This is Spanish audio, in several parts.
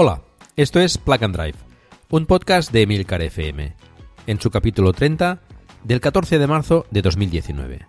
Hola, esto es Plug and Drive, un podcast de Emilcar FM, en su capítulo 30 del 14 de marzo de 2019.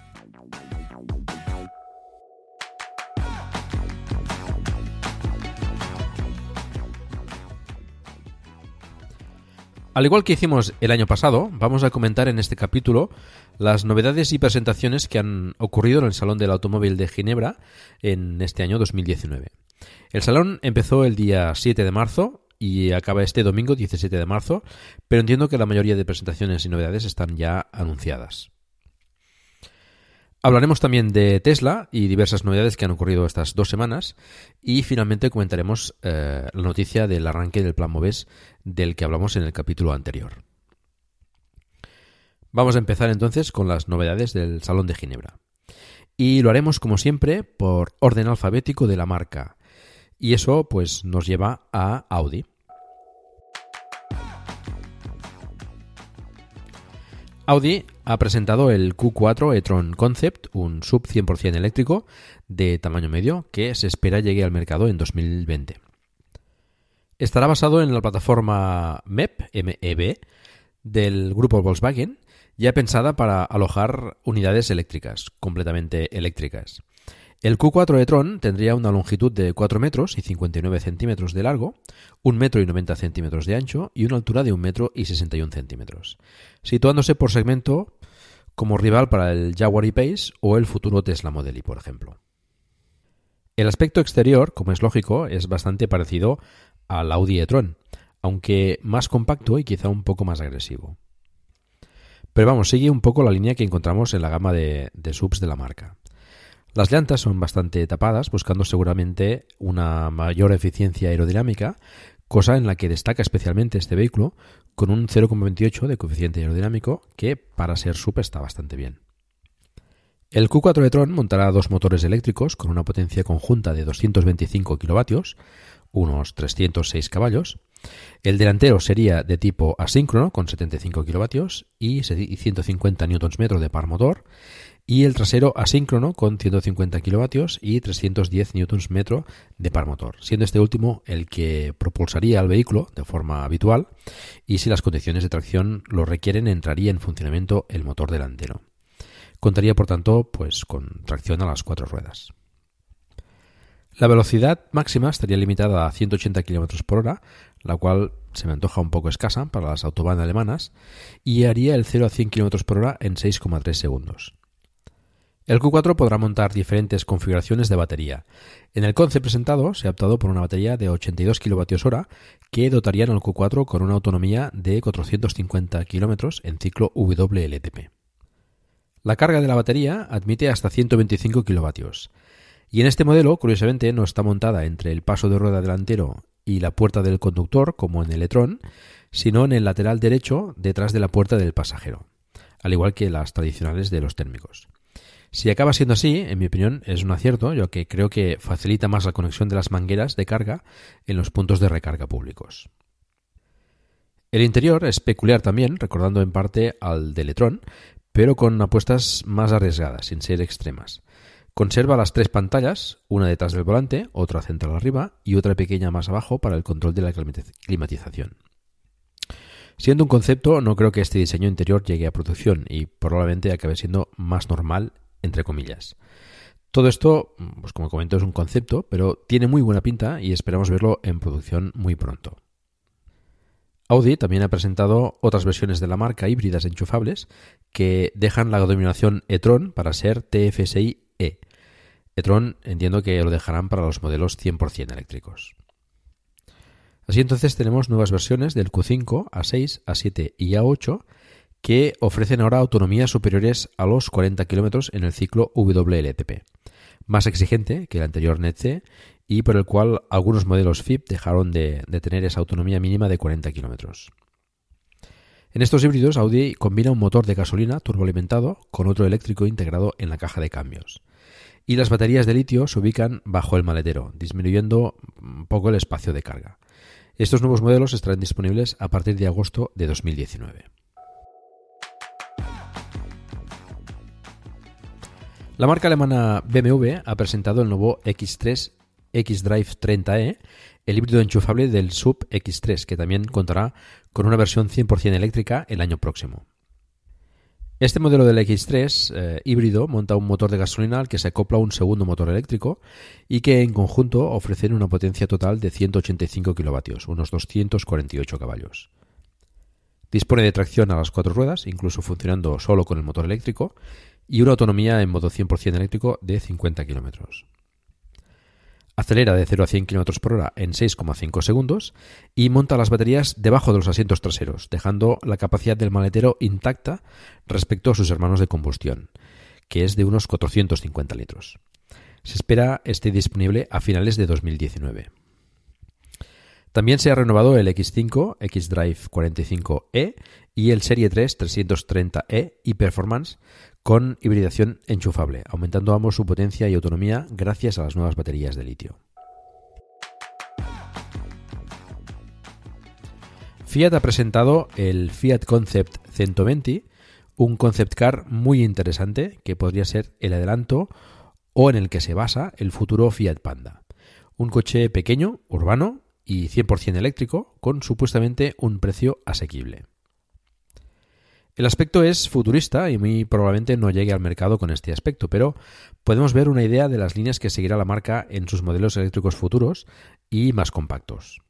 Al igual que hicimos el año pasado, vamos a comentar en este capítulo las novedades y presentaciones que han ocurrido en el Salón del Automóvil de Ginebra en este año 2019. El salón empezó el día 7 de marzo y acaba este domingo 17 de marzo, pero entiendo que la mayoría de presentaciones y novedades están ya anunciadas. Hablaremos también de Tesla y diversas novedades que han ocurrido estas dos semanas y finalmente comentaremos eh, la noticia del arranque del plan MOVES del que hablamos en el capítulo anterior. Vamos a empezar entonces con las novedades del Salón de Ginebra. Y lo haremos como siempre por orden alfabético de la marca. Y eso pues nos lleva a Audi. Audi ha presentado el Q4 e-tron Concept, un sub 100% eléctrico de tamaño medio que se espera llegue al mercado en 2020. Estará basado en la plataforma MEP, MEB, del grupo Volkswagen, ya pensada para alojar unidades eléctricas, completamente eléctricas. El Q4 e-tron tendría una longitud de 4 metros y 59 centímetros de largo, 1 metro y 90 centímetros de ancho y una altura de 1 metro y 61 centímetros, situándose por segmento como rival para el Jaguar E-Pace o el futuro Tesla Model Y, por ejemplo. El aspecto exterior, como es lógico, es bastante parecido al Audi e-tron, aunque más compacto y quizá un poco más agresivo. Pero vamos, sigue un poco la línea que encontramos en la gama de, de subs de la marca. Las llantas son bastante tapadas, buscando seguramente una mayor eficiencia aerodinámica, cosa en la que destaca especialmente este vehículo, con un 0,28 de coeficiente aerodinámico, que para ser SUP está bastante bien. El Q4 e-tron montará dos motores eléctricos con una potencia conjunta de 225 kilovatios, unos 306 caballos. El delantero sería de tipo asíncrono con 75 kilovatios y 150 Nm de par motor y el trasero asíncrono con 150 kilovatios y 310 Nm de par motor, siendo este último el que propulsaría al vehículo de forma habitual y si las condiciones de tracción lo requieren entraría en funcionamiento el motor delantero. Contaría por tanto pues con tracción a las cuatro ruedas. La velocidad máxima estaría limitada a 180 km por hora, la cual se me antoja un poco escasa para las autobahn alemanas, y haría el 0 a 100 km por hora en 6,3 segundos. El Q4 podrá montar diferentes configuraciones de batería. En el concept presentado se ha optado por una batería de 82 kWh que dotarían al Q4 con una autonomía de 450 km en ciclo WLTP. La carga de la batería admite hasta 125 kW. Y en este modelo, curiosamente, no está montada entre el paso de rueda delantero y la puerta del conductor, como en el e sino en el lateral derecho detrás de la puerta del pasajero, al igual que las tradicionales de los térmicos. Si acaba siendo así, en mi opinión, es un acierto, yo que creo que facilita más la conexión de las mangueras de carga en los puntos de recarga públicos. El interior es peculiar también, recordando en parte al de Electron, pero con apuestas más arriesgadas, sin ser extremas. Conserva las tres pantallas, una detrás del volante, otra central arriba y otra pequeña más abajo para el control de la climatización. Siendo un concepto, no creo que este diseño interior llegue a producción y probablemente acabe siendo más normal, entre comillas. Todo esto, pues como comento, es un concepto, pero tiene muy buena pinta y esperamos verlo en producción muy pronto. Audi también ha presentado otras versiones de la marca híbridas enchufables que dejan la denominación e-tron para ser TFSI-E. e-tron entiendo que lo dejarán para los modelos 100% eléctricos. Así entonces tenemos nuevas versiones del Q5, A6, A7 y A8 que ofrecen ahora autonomías superiores a los 40 km en el ciclo WLTP, más exigente que el anterior NET-C y por el cual algunos modelos FIP dejaron de, tener esa autonomía mínima de 40 km. En estos híbridos Audi combina un motor de gasolina turboalimentado con otro eléctrico integrado en la caja de cambios. Y las baterías de litio se ubican bajo el maletero, disminuyendo un poco el espacio de carga. Estos nuevos modelos estarán disponibles a partir de agosto de 2019. La marca alemana BMW ha presentado el nuevo X3 X-Drive 30e, el híbrido enchufable del Sub X3, que también contará con una versión 100% eléctrica el año próximo. Este modelo del X3 eh, híbrido monta un motor de gasolina al que se acopla un segundo motor eléctrico y que en conjunto ofrecen una potencia total de 185 kilovatios, unos 248 caballos. Dispone de tracción a las cuatro ruedas, incluso funcionando solo con el motor eléctrico, y una autonomía en modo 100% eléctrico de 50 kilómetros. Acelera de 0 a 100 km por hora en 6,5 segundos y monta las baterías debajo de los asientos traseros, dejando la capacidad del maletero intacta respecto a sus hermanos de combustión, que es de unos 450 litros. Se espera esté disponible a finales de 2019. También se ha renovado el X5, X-Drive 45e y el Serie 3 330e y Performance con hibridación enchufable, aumentando ambos su potencia y autonomía gracias a las nuevas baterías de litio. Fiat ha presentado el Fiat Concept 120, un concept car muy interesante que podría ser el adelanto o en el que se basa el futuro Fiat Panda. Un coche pequeño, urbano y 100% eléctrico con supuestamente un precio asequible. El aspecto es futurista y muy probablemente no llegue al mercado con este aspecto, pero podemos ver una idea de las líneas que seguirá la marca en sus modelos eléctricos futuros y más compactos.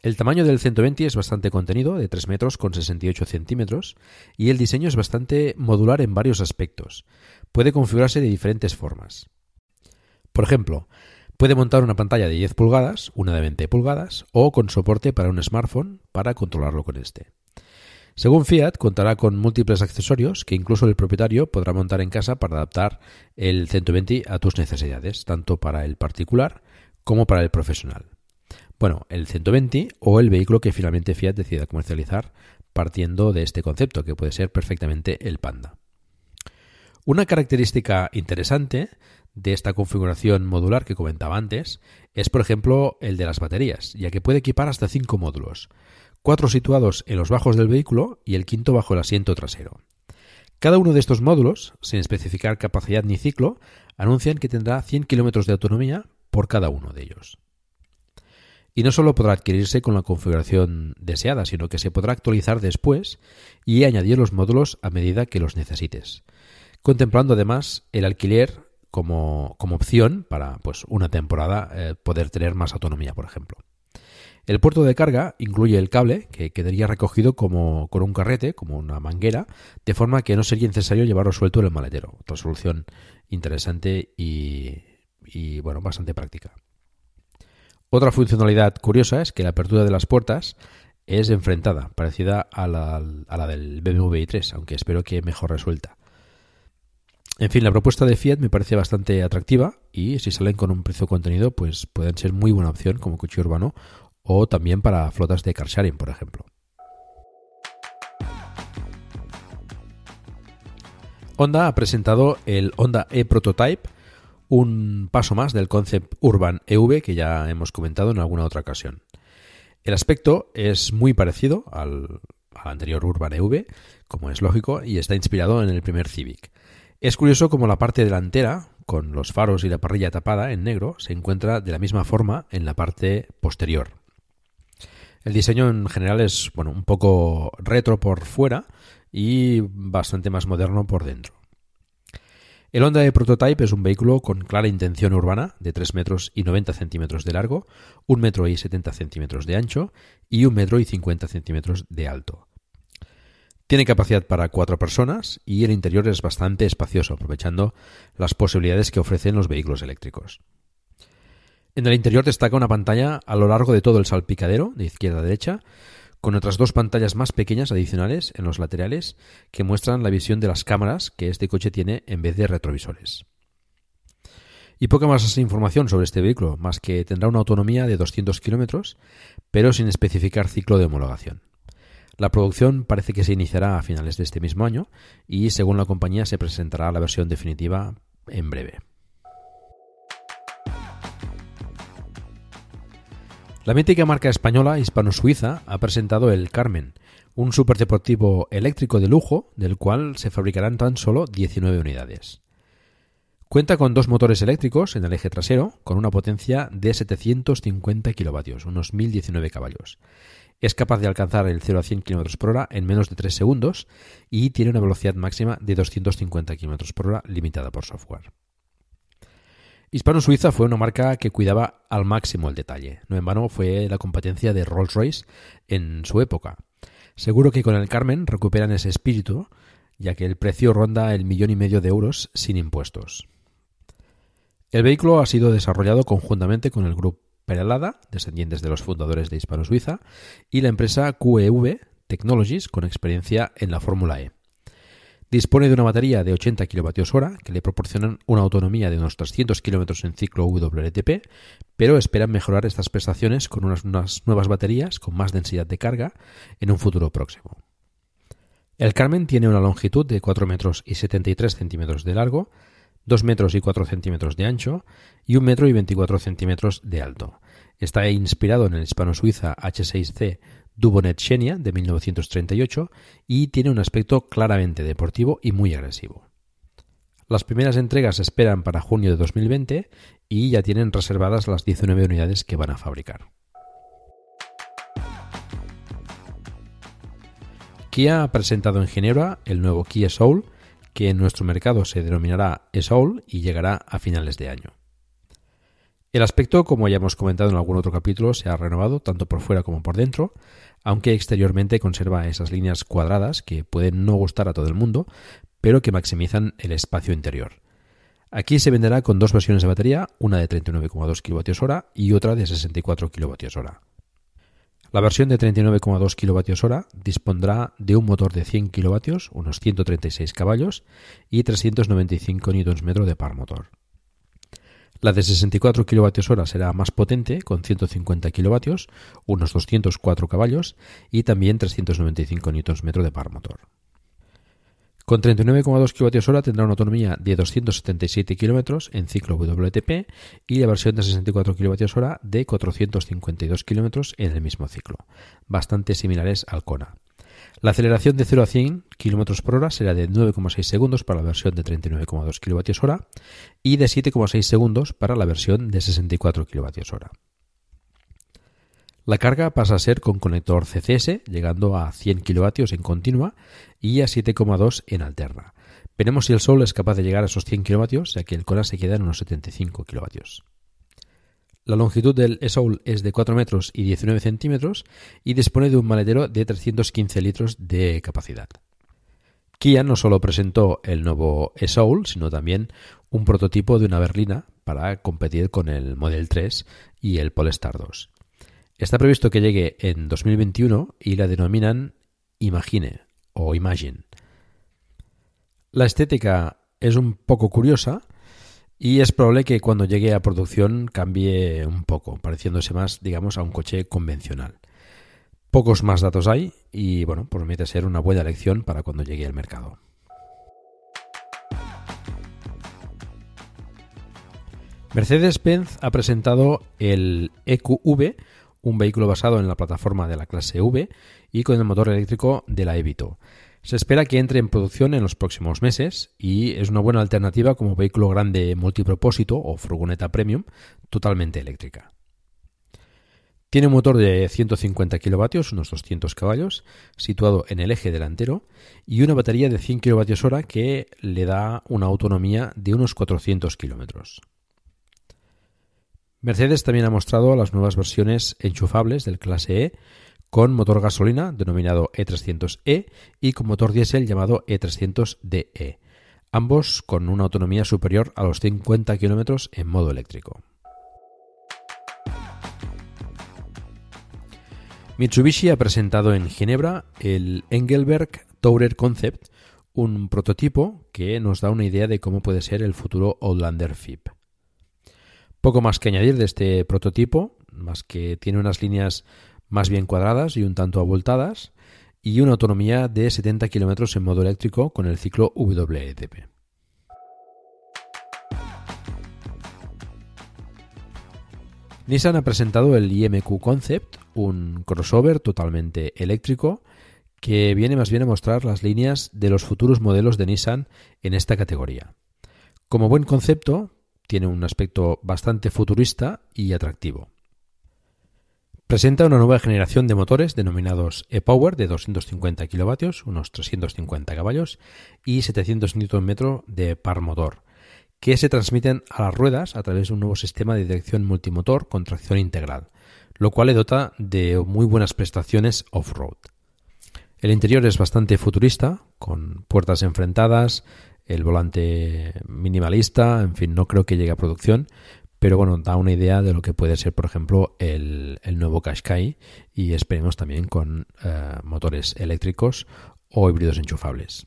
El tamaño del 120 es bastante contenido, de 3 metros con 68 centímetros, y el diseño es bastante modular en varios aspectos. Puede configurarse de diferentes formas. Por ejemplo, puede montar una pantalla de 10 pulgadas, una de 20 pulgadas, o con soporte para un smartphone para controlarlo con este. Según Fiat, contará con múltiples accesorios que incluso el propietario podrá montar en casa para adaptar el 120 a tus necesidades, tanto para el particular como para el profesional. Bueno, el 120 o el vehículo que finalmente Fiat decida comercializar partiendo de este concepto, que puede ser perfectamente el Panda. Una característica interesante de esta configuración modular que comentaba antes es, por ejemplo, el de las baterías, ya que puede equipar hasta 5 módulos, cuatro situados en los bajos del vehículo y el quinto bajo el asiento trasero. Cada uno de estos módulos, sin especificar capacidad ni ciclo, anuncian que tendrá 100 kilómetros de autonomía por cada uno de ellos. Y no solo podrá adquirirse con la configuración deseada, sino que se podrá actualizar después y añadir los módulos a medida que los necesites, contemplando además el alquiler como, opción para pues, una temporada eh, poder tener más autonomía, por ejemplo. El puerto de carga incluye el cable, que quedaría recogido como con un carrete, como una manguera, de forma que no sería necesario llevarlo suelto en el maletero. Otra solución interesante y, bueno, bastante práctica. Otra funcionalidad curiosa es que la apertura de las puertas es enfrentada, parecida a la, a la del BMW i3, aunque espero que mejor resuelta. En fin, la propuesta de Fiat me parece bastante atractiva y si salen con un precio contenido, pues pueden ser muy buena opción como coche urbano o también para flotas de car sharing, por ejemplo. Honda ha presentado el Honda e-Prototype, un paso más del concept Urban EV que ya hemos comentado en alguna otra ocasión. El aspecto es muy parecido al, anterior Urban EV, como es lógico, y está inspirado en el primer Civic. Es curioso como la parte delantera, con los faros y la parrilla tapada en negro, se encuentra de la misma forma en la parte posterior. El diseño en general es bueno, un poco retro por fuera y bastante más moderno por dentro. El Honda de Prototype es un vehículo con clara intención urbana de 3 metros y 90 centímetros de largo, 1 metro y 70 centímetros de ancho y 1 metro y 50 centímetros de alto. Tiene capacidad para cuatro personas y el interior es bastante espacioso, aprovechando las posibilidades que ofrecen los vehículos eléctricos. En el interior destaca una pantalla a lo largo de todo el salpicadero, de izquierda a derecha, con otras dos pantallas más pequeñas adicionales en los laterales que muestran la visión de las cámaras que este coche tiene en vez de retrovisores. Y poca más información sobre este vehículo, más que tendrá una autonomía de 200 kilómetros, pero sin especificar ciclo de homologación. La producción parece que se iniciará a finales de este mismo año y, según la compañía, se presentará la versión definitiva en breve. La mítica marca española hispano-suiza ha presentado el Carmen, un superdeportivo eléctrico de lujo del cual se fabricarán tan solo 19 unidades. Cuenta con dos motores eléctricos en el eje trasero con una potencia de 750 kilovatios, unos 1019 caballos. Es capaz de alcanzar el 0 a 100 km por hora en menos de 3 segundos y tiene una velocidad máxima de 250 km por hora limitada por software. Hispano-Suiza fue una marca que cuidaba al máximo el detalle. No en vano fue la competencia de Rolls-Royce en su época. Seguro que con el Carmen recuperan ese espíritu, ya que el precio ronda el millón y medio de euros sin impuestos. El vehículo ha sido desarrollado conjuntamente con el grupo Perelada, descendientes de los fundadores de Hispano-Suiza, y la empresa QEV Technologies, con experiencia en la Fórmula E. Dispone de una batería de 80 kWh que le proporcionan una autonomía de unos 300 km en ciclo WLTP, pero esperan mejorar estas prestaciones con unas, nuevas baterías con más densidad de carga en un futuro próximo. El Carmen tiene una longitud de 4 metros y 73 centímetros de largo, 2 metros y 4 centímetros de ancho y 1 metro y 24 centímetros de alto. Está inspirado en el hispano-suiza H6C Dubonet Xenia de 1938 y tiene un aspecto claramente deportivo y muy agresivo. Las primeras entregas se esperan para junio de 2020 y ya tienen reservadas las 19 unidades que van a fabricar. Kia ha presentado en Ginebra el nuevo Kia Soul, que en nuestro mercado se denominará e-Soul y llegará a finales de año. El aspecto, como ya hemos comentado en algún otro capítulo, se ha renovado tanto por fuera como por dentro, aunque exteriormente conserva esas líneas cuadradas que pueden no gustar a todo el mundo, pero que maximizan el espacio interior. Aquí se venderá con dos versiones de batería, una de 39,2 kWh y otra de 64 kWh. La versión de 39,2 kWh dispondrá de un motor de 100 kW, unos 136 caballos, y 395 Nm de par motor. La de 64 kWh será más potente, con 150 kW, unos 204 caballos y también 395 Nm de par motor. Con 39,2 kWh tendrá una autonomía de 277 km en ciclo WTP y la versión de 64 kWh de 452 km en el mismo ciclo, bastante similares al Kona. La aceleración de 0 a 100 km por hora será de 9,6 segundos para la versión de 39,2 kWh y de 7,6 segundos para la versión de 64 kWh. La carga pasa a ser con conector CCS, llegando a 100 kW en continua y a 7,2 en alterna. Veremos si el Sol es capaz de llegar a esos 100 kW, ya que el Kona se queda en unos 75 kW. La longitud del e-Soul es de 4 metros y 19 centímetros y dispone de un maletero de 315 litros de capacidad. Kia no solo presentó el nuevo e-Soul, sino también un prototipo de una berlina para competir con el Model 3 y el Polestar 2. Está previsto que llegue en 2021 y la denominan Imagine o Imagine. La estética es un poco curiosa, y es probable que cuando llegue a producción cambie un poco, pareciéndose más, digamos, a un coche convencional. Pocos más datos hay y, bueno, promete ser una buena elección para cuando llegue al mercado. Mercedes-Benz ha presentado el EQV, un vehículo basado en la plataforma de la clase V y con el motor eléctrico de la Evito. Se espera que entre en producción en los próximos meses y es una buena alternativa como vehículo grande multipropósito o furgoneta premium totalmente eléctrica. Tiene un motor de 150 kilovatios, unos 200 caballos, situado en el eje delantero y una batería de 100 kWh que le da una autonomía de unos 400 kilómetros. Mercedes también ha mostrado las nuevas versiones enchufables del clase E con motor gasolina denominado E300e y con motor diésel llamado E300DE, ambos con una autonomía superior a los 50 kilómetros en modo eléctrico. Mitsubishi ha presentado en Ginebra el Engelberg Tourer Concept, un prototipo que nos da una idea de cómo puede ser el futuro Outlander FIP. Poco más que añadir de este prototipo, más que tiene unas líneas más bien cuadradas y un tanto abultadas, y una autonomía de 70 km en modo eléctrico con el ciclo WLTP. Nissan ha presentado el IMQ Concept, un crossover totalmente eléctrico que viene más bien a mostrar las líneas de los futuros modelos de Nissan en esta categoría. Como buen concepto, tiene un aspecto bastante futurista y atractivo. Presenta una nueva generación de motores denominados e-Power de 250 kilovatios, unos 350 caballos, y 700 Nm de par motor, que se transmiten a las ruedas a través de un nuevo sistema de dirección multimotor con tracción integral, lo cual le dota de muy buenas prestaciones off-road. El interior es bastante futurista, con puertas enfrentadas, el volante minimalista, en fin, no creo que llegue a producción, pero bueno, da una idea de lo que puede ser, por ejemplo, el, nuevo Qashqai y esperemos también con eh, motores eléctricos o híbridos enchufables.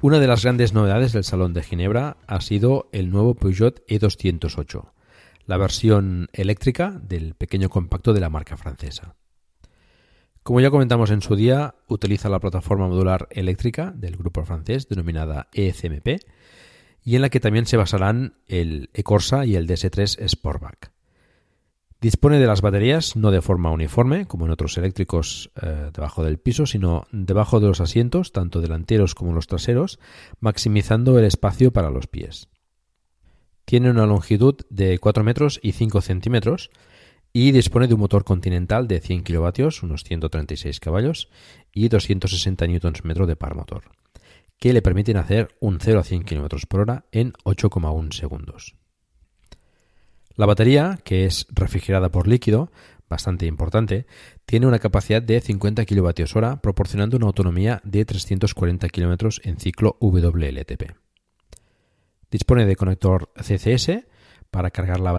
Una de las grandes novedades del Salón de Ginebra ha sido el nuevo Peugeot E208, la versión eléctrica del pequeño compacto de la marca francesa. Como ya comentamos en su día, utiliza la plataforma modular eléctrica del grupo francés denominada ECMP y en la que también se basarán el E-Corsa y el DS3 Sportback. Dispone de las baterías no de forma uniforme, como en otros eléctricos eh, debajo del piso, sino debajo de los asientos, tanto delanteros como los traseros, maximizando el espacio para los pies. Tiene una longitud de 4 metros y 5 centímetros y dispone de un motor continental de 100 kilovatios, unos 136 caballos, y 260 Nm de par motor, que le permiten hacer un 0 a 100 km por hora en 8,1 segundos. La batería, que es refrigerada por líquido, bastante importante, tiene una capacidad de 50 kWh, proporcionando una autonomía de 340 km en ciclo WLTP. Dispone de conector CCS para cargar la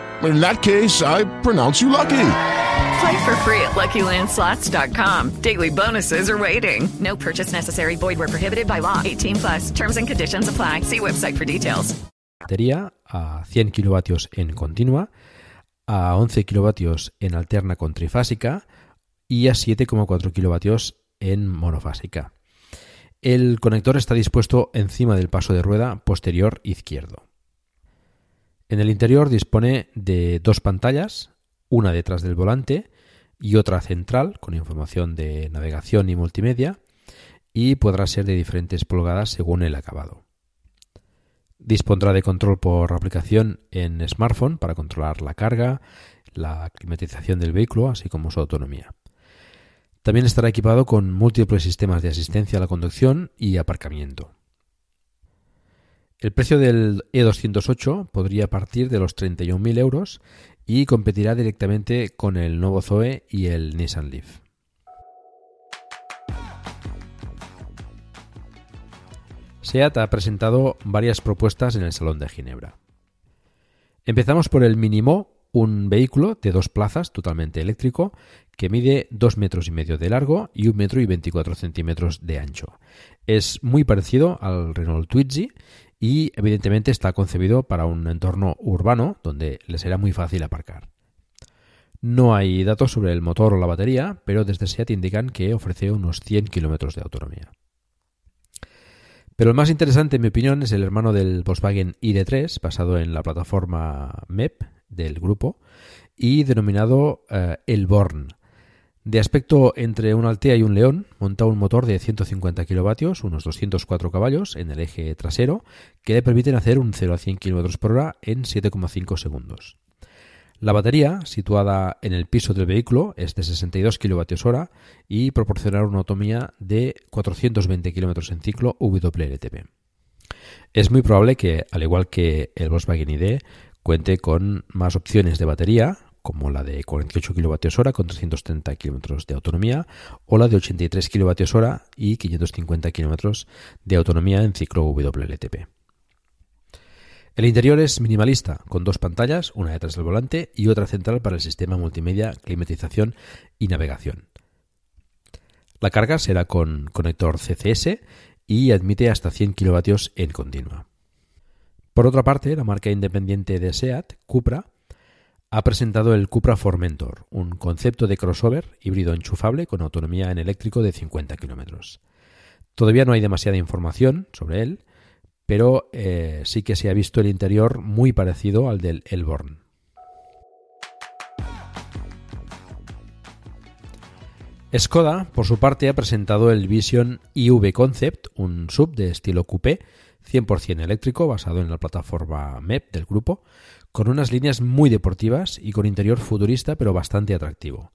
In that case, I pronounce you lucky. Play for free at LuckyLandSlots.com. Daily bonuses are waiting. No purchase necessary. Void where prohibited by law. 18 plus. Terms and conditions apply. See website for details. Batería a 100 kilovatios en continua, a 11 kilovatios en alterna con trifásica y a 7,4 kilovatios en monofásica. El conector está dispuesto encima del paso de rueda posterior izquierdo. En el interior dispone de dos pantallas, una detrás del volante y otra central con información de navegación y multimedia y podrá ser de diferentes pulgadas según el acabado. Dispondrá de control por aplicación en smartphone para controlar la carga, la climatización del vehículo, así como su autonomía. También estará equipado con múltiples sistemas de asistencia a la conducción y aparcamiento. El precio del E208 podría partir de los 31.000 euros y competirá directamente con el nuevo Zoe y el Nissan Leaf. SEAT ha presentado varias propuestas en el Salón de Ginebra. Empezamos por el Minimo, un vehículo de dos plazas totalmente eléctrico que mide dos metros y medio de largo y un metro y 24 centímetros de ancho. Es muy parecido al Renault Twizy y evidentemente está concebido para un entorno urbano donde le será muy fácil aparcar. No hay datos sobre el motor o la batería, pero desde SEAT indican que ofrece unos 100 kilómetros de autonomía. Pero el más interesante, en mi opinión, es el hermano del Volkswagen ID3, basado en la plataforma MEP del grupo y denominado eh, El Born. De aspecto entre un Altea y un León, monta un motor de 150 kilovatios, unos 204 caballos, en el eje trasero, que le permiten hacer un 0 a 100 km por hora en 7,5 segundos. La batería, situada en el piso del vehículo, es de 62 kWh y proporcionará una autonomía de 420 km en ciclo WLTP. Es muy probable que, al igual que el Volkswagen ID, cuente con más opciones de batería, como la de 48 kWh con 330 km de autonomía o la de 83 kWh y 550 km de autonomía en ciclo WLTP. El interior es minimalista, con dos pantallas, una detrás del volante y otra central para el sistema multimedia, climatización y navegación. La carga será con conector CCS y admite hasta 100 kilovatios en continua. Por otra parte, la marca independiente de SEAT, Cupra, ha presentado el Cupra Formentor, un concepto de crossover híbrido enchufable con autonomía en eléctrico de 50 kilómetros. Todavía no hay demasiada información sobre él, pero eh, sí que se ha visto el interior muy parecido al del Elborn. Skoda, por su parte, ha presentado el Vision IV Concept, un sub de estilo coupé 100% eléctrico basado en la plataforma MEP del grupo, con unas líneas muy deportivas y con interior futurista pero bastante atractivo.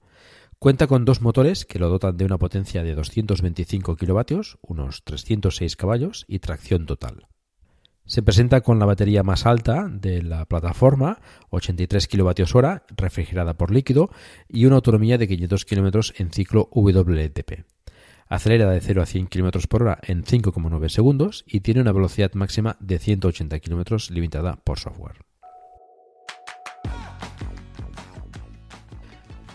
Cuenta con dos motores que lo dotan de una potencia de 225 kilovatios, unos 306 caballos y tracción total. Se presenta con la batería más alta de la plataforma, 83 kWh, refrigerada por líquido y una autonomía de 500 km en ciclo WLTP. Acelera de 0 a 100 km por hora en 5,9 segundos y tiene una velocidad máxima de 180 km limitada por software.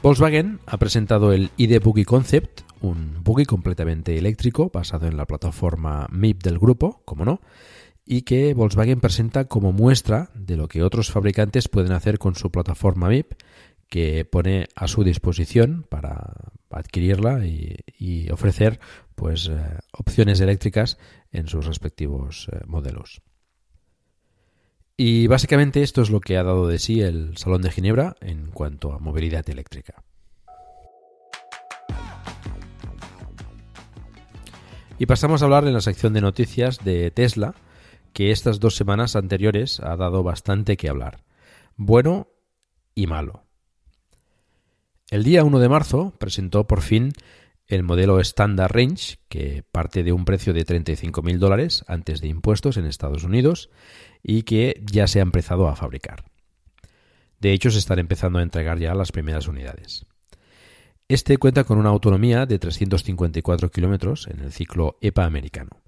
Volkswagen ha presentado el ID Buggy Concept, un buggy completamente eléctrico basado en la plataforma MIP del grupo, como no, y que Volkswagen presenta como muestra de lo que otros fabricantes pueden hacer con su plataforma MIP que pone a su disposición para adquirirla y, ofrecer pues eh, opciones eléctricas en sus respectivos eh, modelos. Y básicamente esto es lo que ha dado de sí el Salón de Ginebra en cuanto a movilidad eléctrica. Y pasamos a hablar en la sección de noticias de Tesla, que estas dos semanas anteriores ha dado bastante que hablar. Bueno y malo. El día 1 de marzo presentó por fin el modelo Standard Range, que parte de un precio de 35.000 dólares antes de impuestos en Estados Unidos y que ya se ha empezado a fabricar. De hecho, se están empezando a entregar ya las primeras unidades. Este cuenta con una autonomía de 354 kilómetros en el ciclo EPA americano.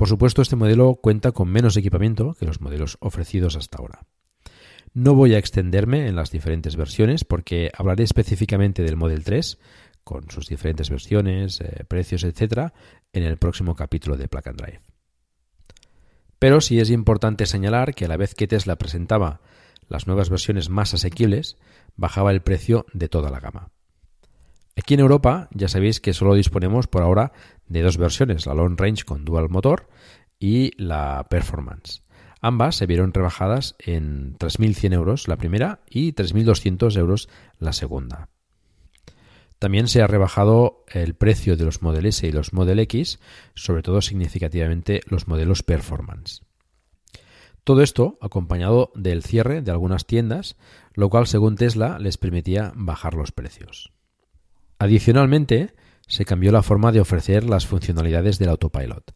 Por supuesto, este modelo cuenta con menos equipamiento que los modelos ofrecidos hasta ahora. No voy a extenderme en las diferentes versiones porque hablaré específicamente del Model 3 con sus diferentes versiones, eh, precios, etc. en el próximo capítulo de Plug and Drive. Pero sí es importante señalar que a la vez que Tesla presentaba las nuevas versiones más asequibles, bajaba el precio de toda la gama. Aquí en Europa ya sabéis que solo disponemos por ahora de dos versiones, la Long Range con dual motor y la Performance. Ambas se vieron rebajadas en 3.100 euros la primera y 3.200 euros la segunda. También se ha rebajado el precio de los Model S y los Model X, sobre todo significativamente los modelos Performance. Todo esto acompañado del cierre de algunas tiendas, lo cual según Tesla les permitía bajar los precios. Adicionalmente, se cambió la forma de ofrecer las funcionalidades del autopilot,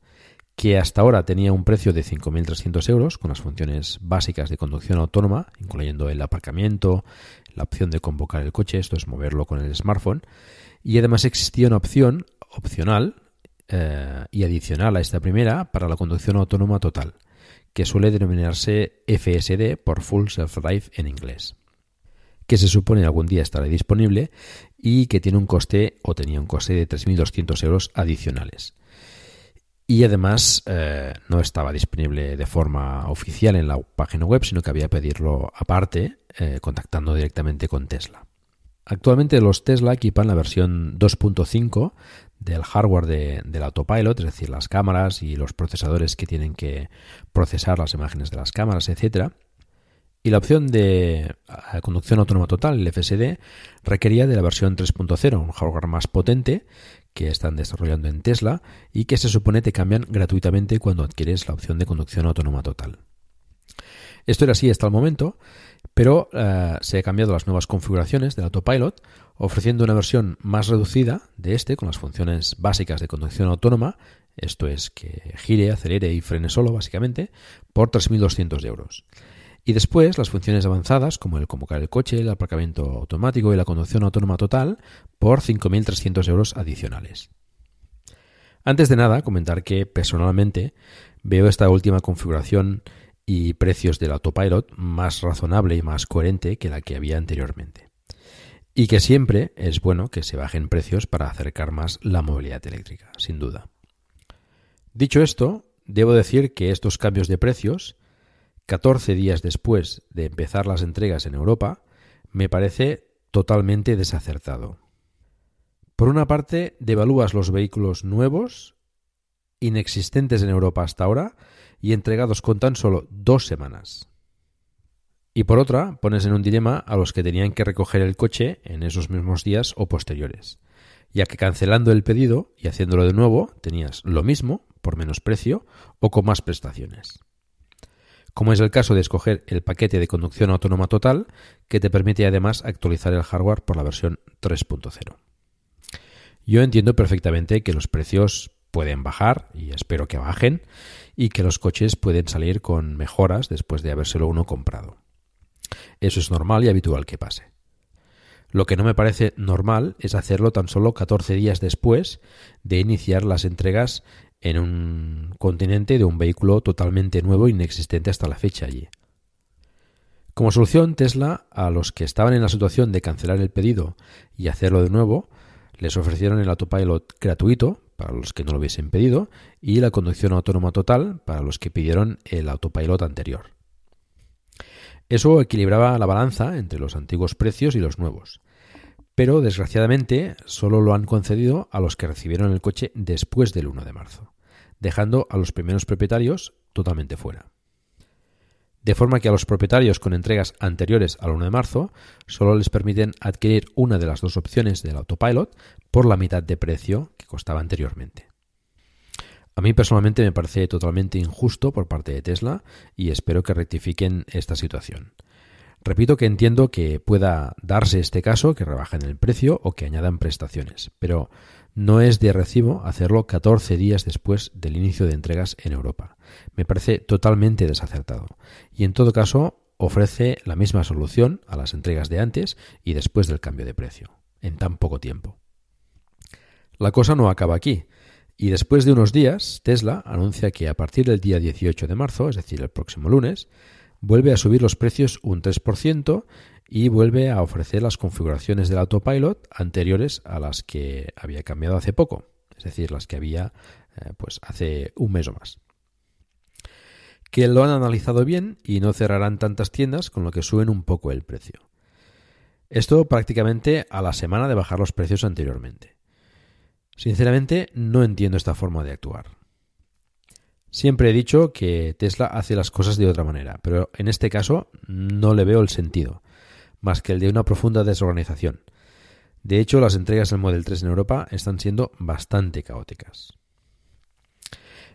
que hasta ahora tenía un precio de 5.300 euros con las funciones básicas de conducción autónoma, incluyendo el aparcamiento, la opción de convocar el coche, esto es moverlo con el smartphone, y además existía una opción opcional eh, y adicional a esta primera para la conducción autónoma total, que suele denominarse FSD por Full Self-Drive en inglés, que se supone algún día estará disponible y que tiene un coste o tenía un coste de 3.200 euros adicionales. Y además eh, no estaba disponible de forma oficial en la página web, sino que había que pedirlo aparte, eh, contactando directamente con Tesla. Actualmente los Tesla equipan la versión 2.5 del hardware de, del autopilot, es decir, las cámaras y los procesadores que tienen que procesar las imágenes de las cámaras, etcétera. Y la opción de conducción autónoma total, el FSD, requería de la versión 3.0, un hardware más potente que están desarrollando en Tesla y que se supone te cambian gratuitamente cuando adquieres la opción de conducción autónoma total. Esto era así hasta el momento, pero eh, se han cambiado las nuevas configuraciones del autopilot, ofreciendo una versión más reducida de este con las funciones básicas de conducción autónoma, esto es que gire, acelere y frene solo básicamente, por 3.200 euros. Y después las funciones avanzadas como el convocar el coche, el aparcamiento automático y la conducción autónoma total por 5.300 euros adicionales. Antes de nada, comentar que personalmente veo esta última configuración y precios del autopilot más razonable y más coherente que la que había anteriormente. Y que siempre es bueno que se bajen precios para acercar más la movilidad eléctrica, sin duda. Dicho esto, debo decir que estos cambios de precios, 14 días después de empezar las entregas en Europa, me parece totalmente desacertado. Por una parte, devalúas los vehículos nuevos, inexistentes en Europa hasta ahora, y entregados con tan solo dos semanas. Y por otra, pones en un dilema a los que tenían que recoger el coche en esos mismos días o posteriores, ya que cancelando el pedido y haciéndolo de nuevo tenías lo mismo, por menos precio o con más prestaciones. Como es el caso de escoger el paquete de conducción autónoma total, que te permite además actualizar el hardware por la versión 3.0. Yo entiendo perfectamente que los precios pueden bajar, y espero que bajen, y que los coches pueden salir con mejoras después de habérselo uno comprado. Eso es normal y habitual que pase. Lo que no me parece normal es hacerlo tan solo 14 días después de iniciar las entregas en un continente de un vehículo totalmente nuevo e inexistente hasta la fecha allí. Como solución, Tesla, a los que estaban en la situación de cancelar el pedido y hacerlo de nuevo, les ofrecieron el autopilot gratuito para los que no lo hubiesen pedido y la conducción autónoma total para los que pidieron el autopilot anterior. Eso equilibraba la balanza entre los antiguos precios y los nuevos. Pero desgraciadamente solo lo han concedido a los que recibieron el coche después del 1 de marzo, dejando a los primeros propietarios totalmente fuera de forma que a los propietarios con entregas anteriores al 1 de marzo solo les permiten adquirir una de las dos opciones del autopilot por la mitad de precio que costaba anteriormente. A mí personalmente me parece totalmente injusto por parte de Tesla y espero que rectifiquen esta situación. Repito que entiendo que pueda darse este caso, que rebajen el precio o que añadan prestaciones, pero no es de recibo hacerlo 14 días después del inicio de entregas en Europa. Me parece totalmente desacertado. Y en todo caso, ofrece la misma solución a las entregas de antes y después del cambio de precio, en tan poco tiempo. La cosa no acaba aquí. Y después de unos días, Tesla anuncia que a partir del día 18 de marzo, es decir, el próximo lunes, vuelve a subir los precios un 3% y vuelve a ofrecer las configuraciones del autopilot anteriores a las que había cambiado hace poco, es decir, las que había eh, pues hace un mes o más. Que lo han analizado bien y no cerrarán tantas tiendas con lo que suben un poco el precio. Esto prácticamente a la semana de bajar los precios anteriormente. Sinceramente no entiendo esta forma de actuar. Siempre he dicho que Tesla hace las cosas de otra manera, pero en este caso no le veo el sentido, más que el de una profunda desorganización. De hecho, las entregas del Model 3 en Europa están siendo bastante caóticas.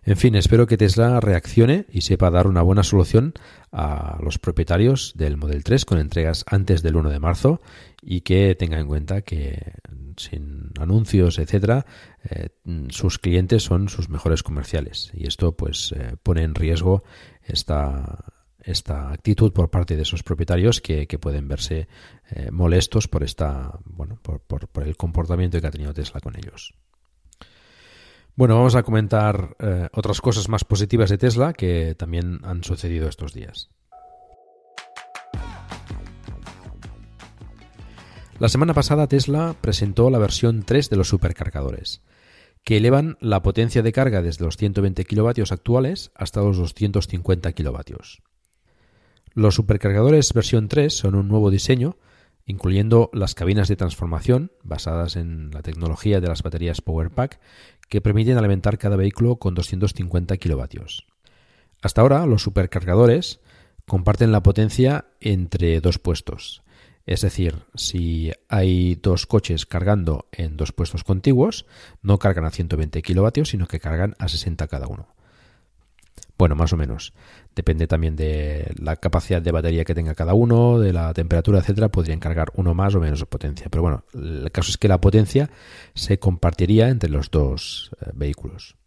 En fin, espero que Tesla reaccione y sepa dar una buena solución a los propietarios del Model 3 con entregas antes del 1 de marzo y que tenga en cuenta que sin anuncios, etcétera, eh, sus clientes son sus mejores comerciales y esto pues eh, pone en riesgo esta esta actitud por parte de esos propietarios que, pueden verse eh, molestos por esta bueno por, por el comportamiento que ha tenido Tesla con ellos. Bueno, vamos a comentar otras cosas más positivas de Tesla que también han sucedido estos días. La semana pasada Tesla presentó la versión 3 de los supercargadores, que elevan la potencia de carga desde los 120 kilovatios actuales hasta los 250 kilovatios. Los supercargadores versión 3 son un nuevo diseño, incluyendo las cabinas de transformación basadas en la tecnología de las baterías Powerpack que permiten alimentar cada vehículo con 250 kilovatios. Hasta ahora, los supercargadores comparten la potencia entre dos puestos. Es decir, si hay dos coches cargando en dos puestos contiguos, no cargan a 120 kilovatios, sino que cargan a 60 cada uno. Bueno, más o menos. Depende también de la capacidad de batería que tenga cada uno, de la temperatura, etcétera. Podrían cargar uno más o menos potencia. Pero bueno, el caso es que la potencia se compartiría entre los dos eh, vehículos.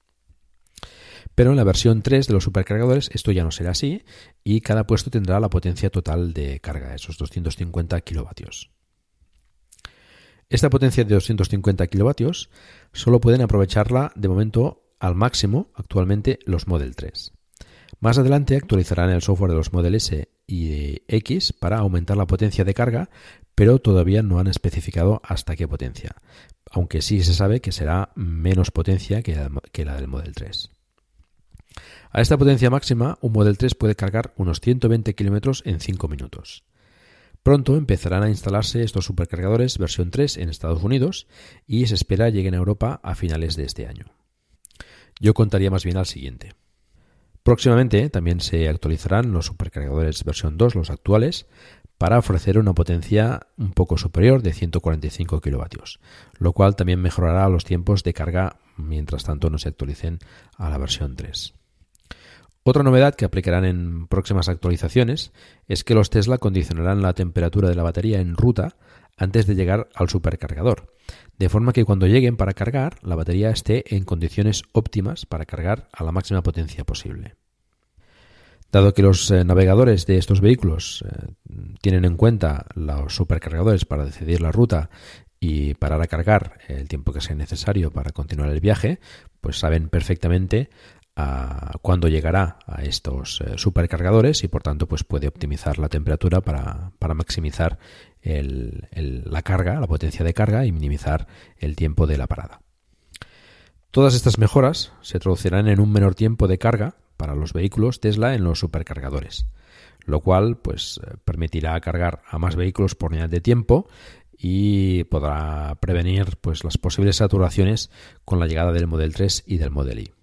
Pero en la versión 3 de los supercargadores esto ya no será así y cada puesto tendrá la potencia total de carga, esos 250 kilovatios. Esta potencia de 250 kilovatios solo pueden aprovecharla de momento al máximo actualmente los Model 3. Más adelante actualizarán el software de los Model S y X para aumentar la potencia de carga, pero todavía no han especificado hasta qué potencia, aunque sí se sabe que será menos potencia que la del Model 3. A esta potencia máxima, un Model 3 puede cargar unos 120 kilómetros en 5 minutos. Pronto empezarán a instalarse estos supercargadores versión 3 en Estados Unidos y se espera lleguen a Europa a finales de este año. Yo contaría más bien al siguiente. Próximamente también se actualizarán los supercargadores versión 2, los actuales, para ofrecer una potencia un poco superior de 145 kilovatios, lo cual también mejorará los tiempos de carga mientras tanto no se actualicen a la versión 3. Otra novedad que aplicarán en próximas actualizaciones es que los Tesla condicionarán la temperatura de la batería en ruta antes de llegar al supercargador, de forma que cuando lleguen para cargar, la batería esté en condiciones óptimas para cargar a la máxima potencia posible. Dado que los eh, navegadores de estos vehículos eh, tienen en cuenta los supercargadores para decidir la ruta y parar a cargar el tiempo que sea necesario para continuar el viaje, pues saben perfectamente a cuándo llegará a estos eh, supercargadores y por tanto pues puede optimizar la temperatura para, maximizar la carga, la potencia de carga y minimizar el tiempo de la parada. Todas estas mejoras se traducirán en un menor tiempo de carga para los vehículos Tesla en los supercargadores, lo cual pues permitirá cargar a más vehículos por unidad de tiempo y podrá prevenir pues las posibles saturaciones con la llegada del Model 3 y del Model Y.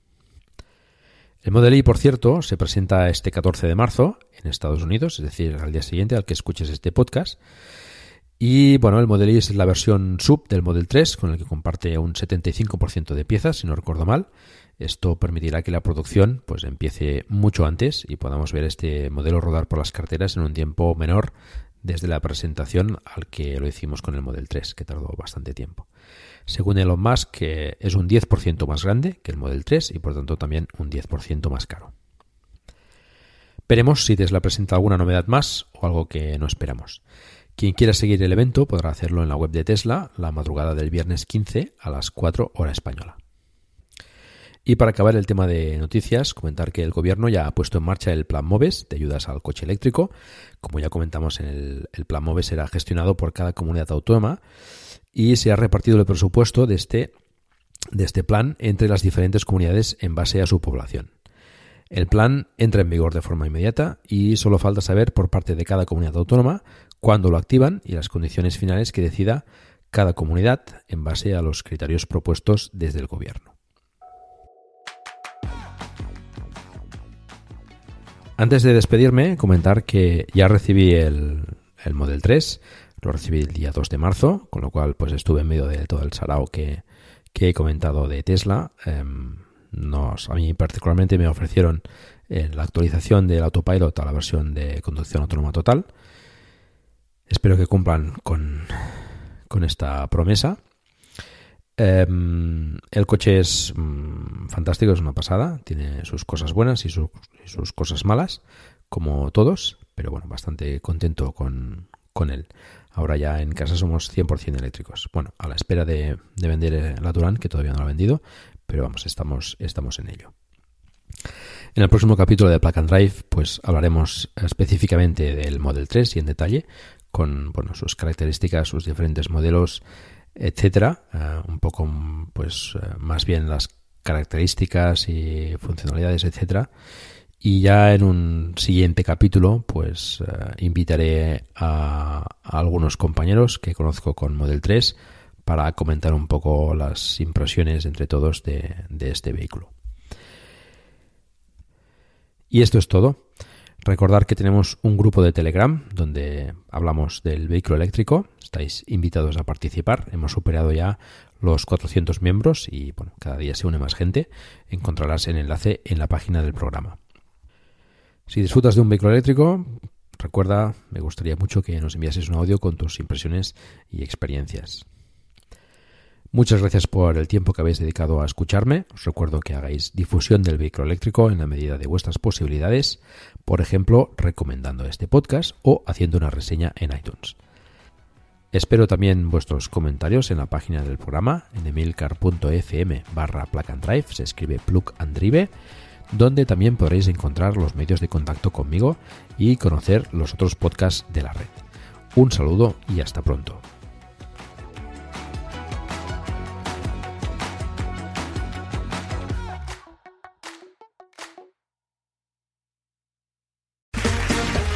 El Model Y, por cierto, se presenta este 14 de marzo en Estados Unidos, es decir, al día siguiente al que escuches este podcast, y bueno, el Model Y es la versión sub del Model 3, con el que comparte un 75% de piezas, si no recuerdo mal. Esto permitirá que la producción pues empiece mucho antes y podamos ver este modelo rodar por las carteras en un tiempo menor desde la presentación al que lo hicimos con el Model 3, que tardó bastante tiempo. Según Elon Musk, es un 10% más grande que el Model 3 y por tanto también un 10% más caro. Veremos si Tesla presenta alguna novedad más o algo que no esperamos. Quien quiera seguir el evento podrá hacerlo en la web de Tesla la madrugada del viernes 15 a las 4 hora española. Y para acabar el tema de noticias, comentar que el gobierno ya ha puesto en marcha el Plan MOVES de ayudas al coche eléctrico. Como ya comentamos, en el, el Plan MOVES será gestionado por cada comunidad autónoma y se ha repartido el presupuesto de este, de este plan entre las diferentes comunidades en base a su población. El plan entra en vigor de forma inmediata y solo falta saber por parte de cada comunidad autónoma cuándo lo activan y las condiciones finales que decida cada comunidad en base a los criterios propuestos desde el gobierno. Antes de despedirme, comentar que ya recibí el, Model 3, lo recibí el día 2 de marzo, con lo cual pues estuve en medio de todo el sarao que, he comentado de Tesla. Em, a mí particularmente me ofrecieron eh, la actualización del autopilot a la versión de conducción autónoma total. Espero que cumplan con, esta promesa. Em, el coche es mm, fantástico, es una pasada. Tiene sus cosas buenas y, sus cosas malas, como todos, pero bueno, bastante contento con, con él. Ahora ya en casa somos 100% eléctricos. Bueno, a la espera de, vender la Turán, que todavía no la ha vendido, pero vamos, estamos, estamos en ello. En el próximo capítulo de Plug Drive, pues hablaremos específicamente del Model 3 y en detalle, con bueno, sus características, sus diferentes modelos, etcétera. Eh, un poco, pues, eh, más bien las características y funcionalidades, etcétera. Y ya en un siguiente capítulo, pues eh, invitaré a, algunos compañeros que conozco con Model 3 para comentar un poco las impresiones entre todos de, de este vehículo. Y esto es todo. Recordar que tenemos un grupo de Telegram donde hablamos del vehículo eléctrico. Estáis invitados a participar. Hemos superado ya los 400 miembros y bueno, cada día se une más gente. Encontrarás el enlace en la página del programa. Si disfrutas de un vehículo eléctrico, recuerda, me gustaría mucho que nos enviases un audio con tus impresiones y experiencias. Muchas gracias por el tiempo que habéis dedicado a escucharme. Os recuerdo que hagáis difusión del vehículo eléctrico en la medida de vuestras posibilidades, por ejemplo, recomendando este podcast o haciendo una reseña en iTunes. Espero también vuestros comentarios en la página del programa en emilcar.fm barra plug and drive, se escribe plug and drive donde también podréis encontrar los medios de contacto conmigo y conocer los otros podcasts de la red. Un saludo y hasta pronto.